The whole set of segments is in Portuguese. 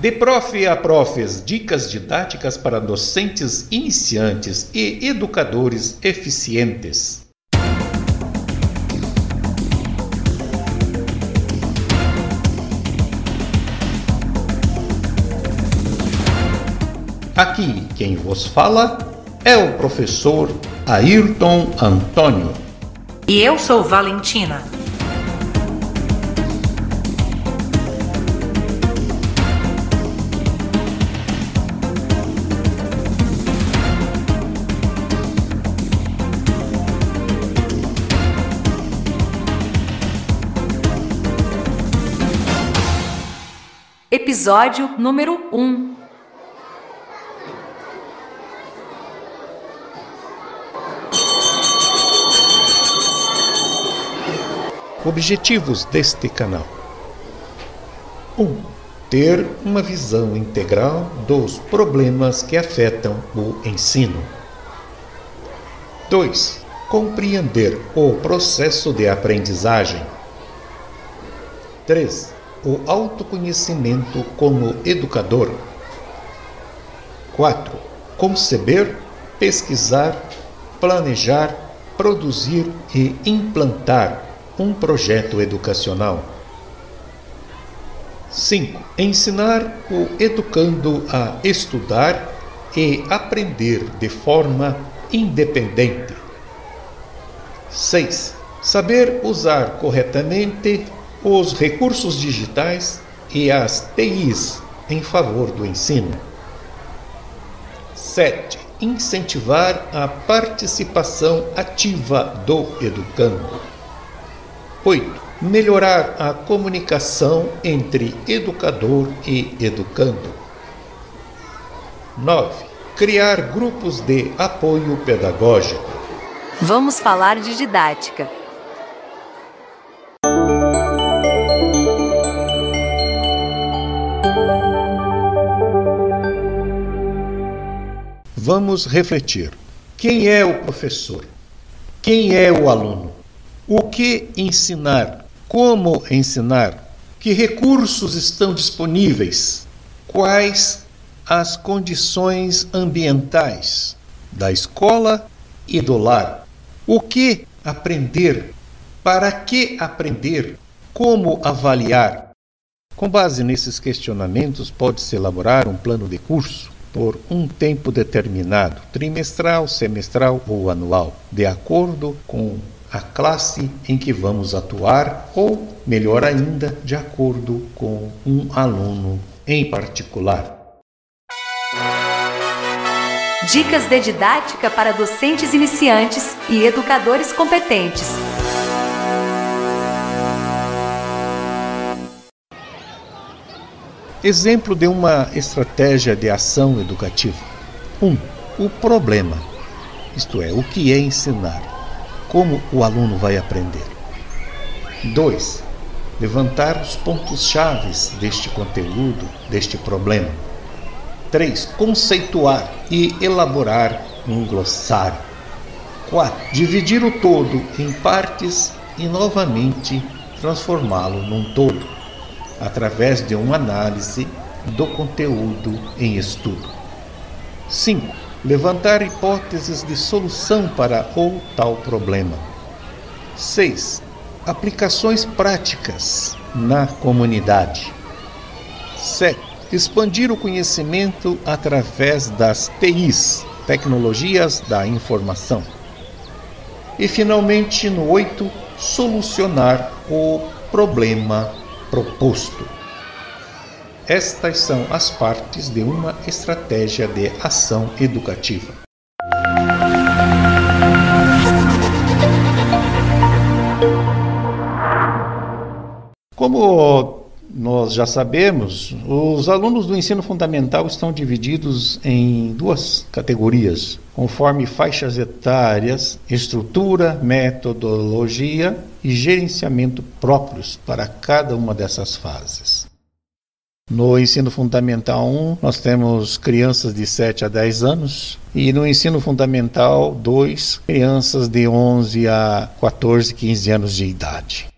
De prof a profes, dicas didáticas para docentes iniciantes e educadores eficientes. Aqui quem vos fala é o professor Ayrton Antônio. E eu sou Valentina. Episódio número 1 Objetivos deste canal: 1. Um, ter uma visão integral dos problemas que afetam o ensino. 2. Compreender o processo de aprendizagem. 3. O autoconhecimento como educador. 4. Conceber, pesquisar, planejar, produzir e implantar um projeto educacional. 5. Ensinar o educando a estudar e aprender de forma independente. 6. Saber usar corretamente os recursos digitais e as TIs em favor do ensino. 7. Incentivar a participação ativa do educando. 8. Melhorar a comunicação entre educador e educando. 9. Criar grupos de apoio pedagógico. Vamos falar de didática. Vamos refletir. Quem é o professor? Quem é o aluno? O que ensinar? Como ensinar? Que recursos estão disponíveis? Quais as condições ambientais da escola e do lar? O que aprender? Para que aprender? Como avaliar? Com base nesses questionamentos, pode-se elaborar um plano de curso por um tempo determinado, trimestral, semestral ou anual, de acordo com a classe em que vamos atuar ou, melhor ainda, de acordo com um aluno em particular. Dicas de didática para docentes iniciantes e educadores competentes. Exemplo de uma estratégia de ação educativa. 1. Um, o problema, isto é, o que é ensinar como o aluno vai aprender. 2. Levantar os pontos chaves deste conteúdo, deste problema. 3. Conceituar e elaborar um glossário. 4. Dividir o todo em partes e novamente transformá-lo num todo, através de uma análise do conteúdo em estudo. 5 levantar hipóteses de solução para o tal problema. 6. Aplicações práticas na comunidade. 7. Expandir o conhecimento através das TIs, tecnologias da informação. E finalmente, no 8, solucionar o problema proposto. Estas são as partes de uma estratégia de ação educativa. Como nós já sabemos, os alunos do ensino fundamental estão divididos em duas categorias, conforme faixas etárias, estrutura, metodologia e gerenciamento próprios para cada uma dessas fases. No ensino fundamental 1, nós temos crianças de 7 a 10 anos e no ensino fundamental 2, crianças de 11 a 14, 15 anos de idade.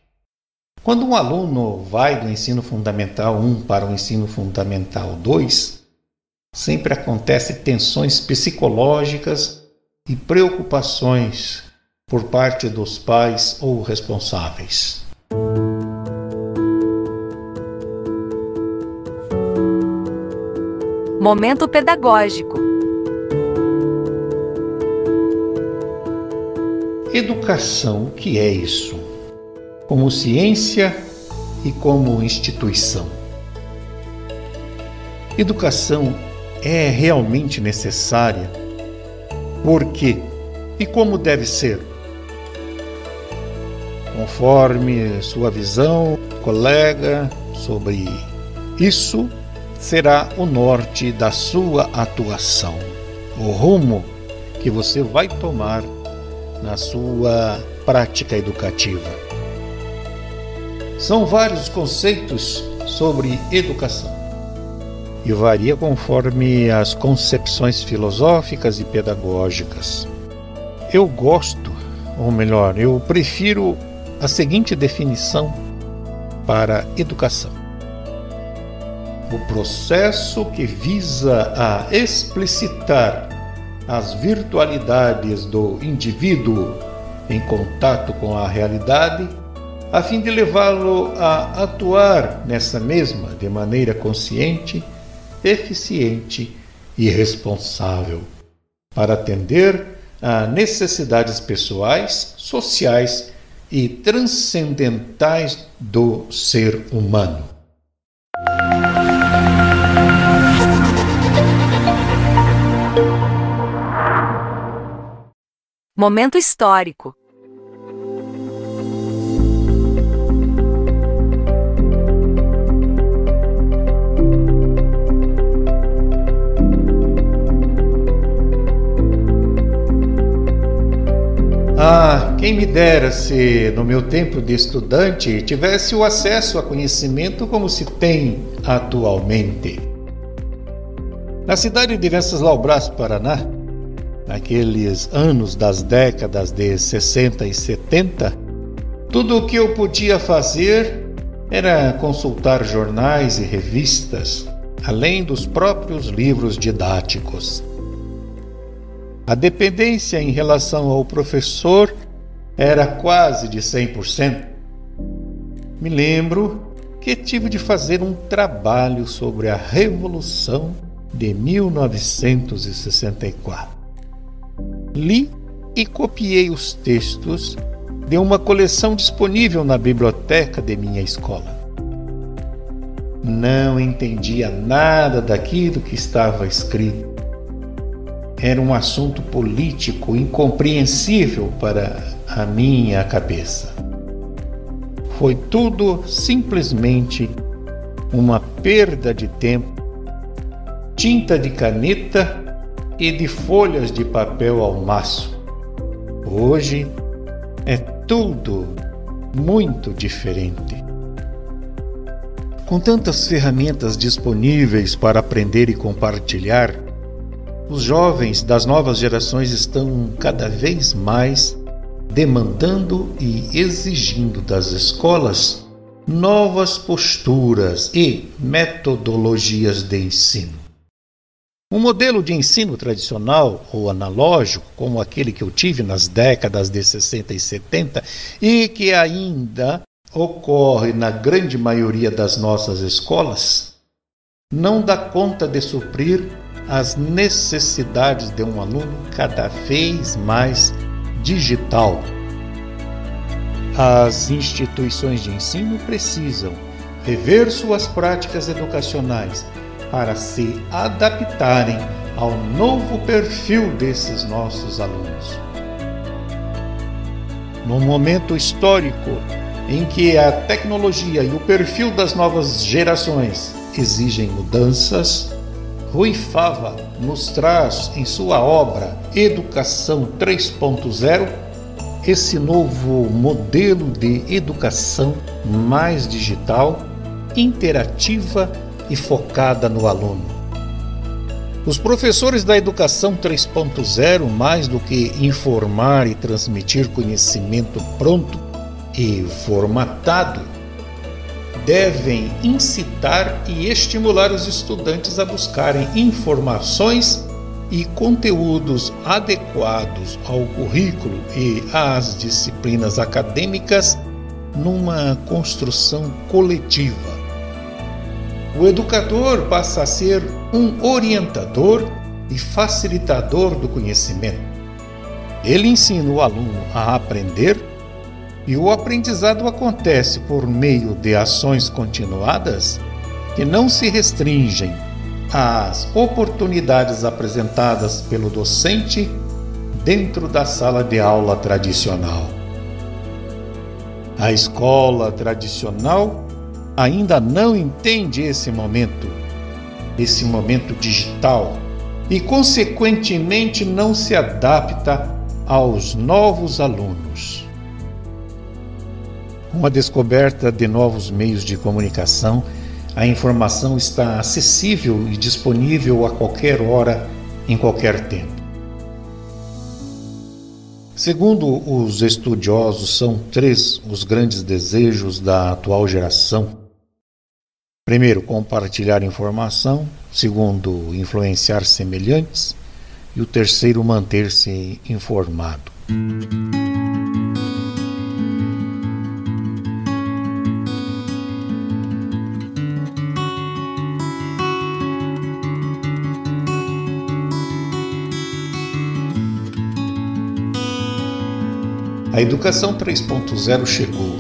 Quando um aluno vai do ensino fundamental 1 para o ensino fundamental 2, sempre acontece tensões psicológicas e preocupações por parte dos pais ou responsáveis. Momento pedagógico. Educação, o que é isso? Como ciência e como instituição. Educação é realmente necessária? Por quê? E como deve ser? Conforme sua visão, colega, sobre isso será o norte da sua atuação, o rumo que você vai tomar na sua prática educativa. São vários conceitos sobre educação e varia conforme as concepções filosóficas e pedagógicas. Eu gosto, ou melhor, eu prefiro a seguinte definição para educação o processo que visa a explicitar as virtualidades do indivíduo em contato com a realidade, a fim de levá-lo a atuar nessa mesma de maneira consciente, eficiente e responsável, para atender a necessidades pessoais, sociais e transcendentais do ser humano. Momento histórico. Quem me dera se no meu tempo de estudante tivesse o acesso a conhecimento como se tem atualmente. Na cidade de Venceslau Brás, Paraná, naqueles anos das décadas de 60 e 70, tudo o que eu podia fazer era consultar jornais e revistas, além dos próprios livros didáticos. A dependência em relação ao professor era quase de 100%. Me lembro que tive de fazer um trabalho sobre a Revolução de 1964 li e copiei os textos de uma coleção disponível na biblioteca de minha escola. Não entendia nada daquilo que estava escrito. Era um assunto político incompreensível para a minha cabeça. Foi tudo simplesmente uma perda de tempo, tinta de caneta e de folhas de papel ao maço. Hoje é tudo muito diferente. Com tantas ferramentas disponíveis para aprender e compartilhar, os jovens das novas gerações estão cada vez mais demandando e exigindo das escolas novas posturas e metodologias de ensino. Um modelo de ensino tradicional ou analógico, como aquele que eu tive nas décadas de 60 e 70 e que ainda ocorre na grande maioria das nossas escolas, não dá conta de suprir as necessidades de um aluno cada vez mais digital. As instituições de ensino precisam rever suas práticas educacionais para se adaptarem ao novo perfil desses nossos alunos. Num momento histórico em que a tecnologia e o perfil das novas gerações exigem mudanças, Rui Fava nos traz em sua obra Educação 3.0 esse novo modelo de educação mais digital, interativa e focada no aluno. Os professores da educação 3.0, mais do que informar e transmitir conhecimento pronto e formatado, devem incitar e estimular os estudantes a buscarem informações e conteúdos adequados ao currículo e às disciplinas acadêmicas numa construção coletiva. O educador passa a ser um orientador e facilitador do conhecimento. Ele ensina o aluno a aprender e o aprendizado acontece por meio de ações continuadas que não se restringem às oportunidades apresentadas pelo docente dentro da sala de aula tradicional. A escola tradicional ainda não entende esse momento, esse momento digital, e, consequentemente, não se adapta aos novos alunos. Com a descoberta de novos meios de comunicação, a informação está acessível e disponível a qualquer hora, em qualquer tempo. Segundo os estudiosos, são três os grandes desejos da atual geração. Primeiro, compartilhar informação. Segundo, influenciar semelhantes. E o terceiro, manter-se informado. A educação 3.0 chegou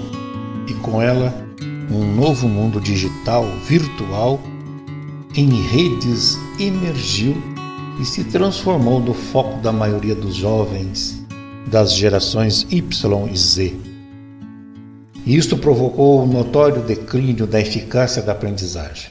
e com ela um novo mundo digital, virtual, em redes emergiu e se transformou no foco da maioria dos jovens das gerações Y e Z. Isto provocou o um notório declínio da eficácia da aprendizagem.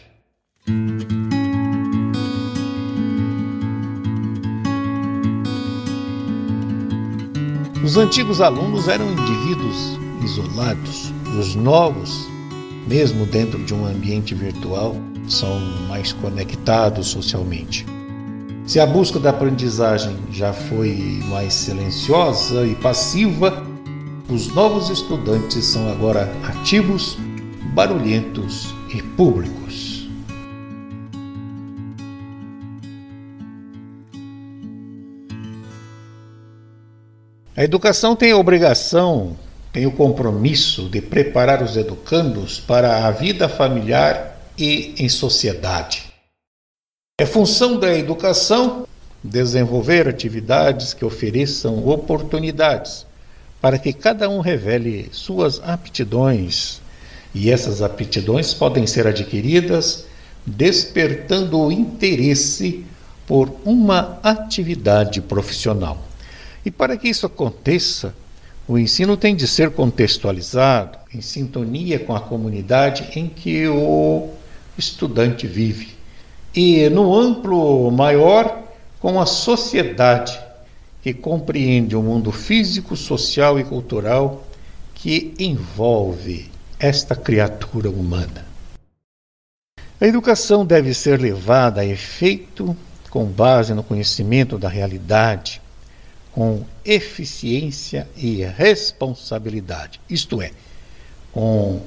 Os antigos alunos eram indivíduos isolados, os novos, mesmo dentro de um ambiente virtual, são mais conectados socialmente. Se a busca da aprendizagem já foi mais silenciosa e passiva, os novos estudantes são agora ativos, barulhentos e públicos. A educação tem a obrigação, tem o compromisso de preparar os educandos para a vida familiar e em sociedade. É função da educação desenvolver atividades que ofereçam oportunidades para que cada um revele suas aptidões, e essas aptidões podem ser adquiridas despertando o interesse por uma atividade profissional. E para que isso aconteça, o ensino tem de ser contextualizado em sintonia com a comunidade em que o estudante vive e, no amplo maior, com a sociedade que compreende o mundo físico, social e cultural que envolve esta criatura humana. A educação deve ser levada a efeito com base no conhecimento da realidade com eficiência e responsabilidade, isto é, com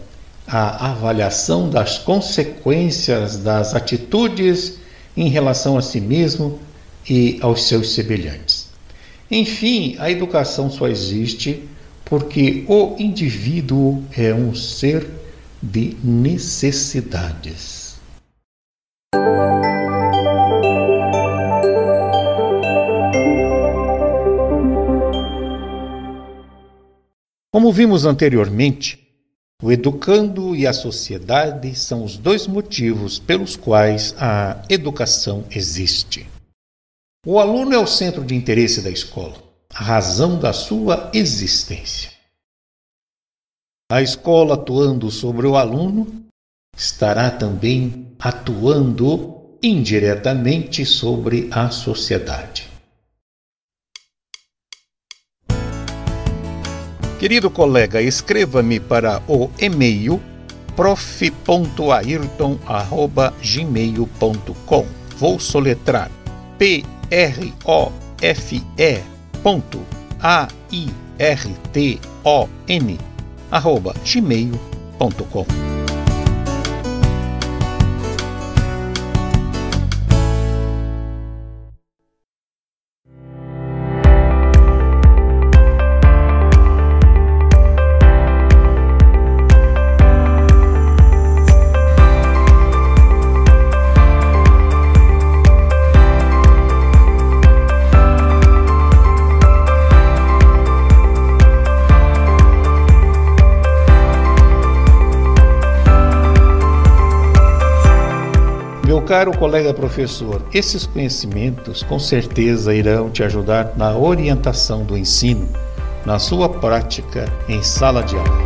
a avaliação das consequências das atitudes em relação a si mesmo e aos seus semelhantes. Enfim, a educação só existe porque o indivíduo é um ser de necessidades. Como vimos anteriormente, o educando e a sociedade são os dois motivos pelos quais a educação existe. O aluno é o centro de interesse da escola, a razão da sua existência. A escola atuando sobre o aluno estará também atuando indiretamente sobre a sociedade. Querido colega, escreva-me para o e-mail prof.ayrton@gmail.com. Vou soletrar p r o f e ponto a i r t o n arroba gmail.com. Meu caro colega professor, esses conhecimentos com certeza irão te ajudar na orientação do ensino, na sua prática em sala de aula.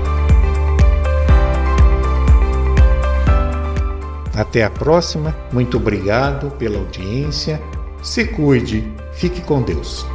Até a próxima, muito obrigado pela audiência. Se cuide, fique com Deus.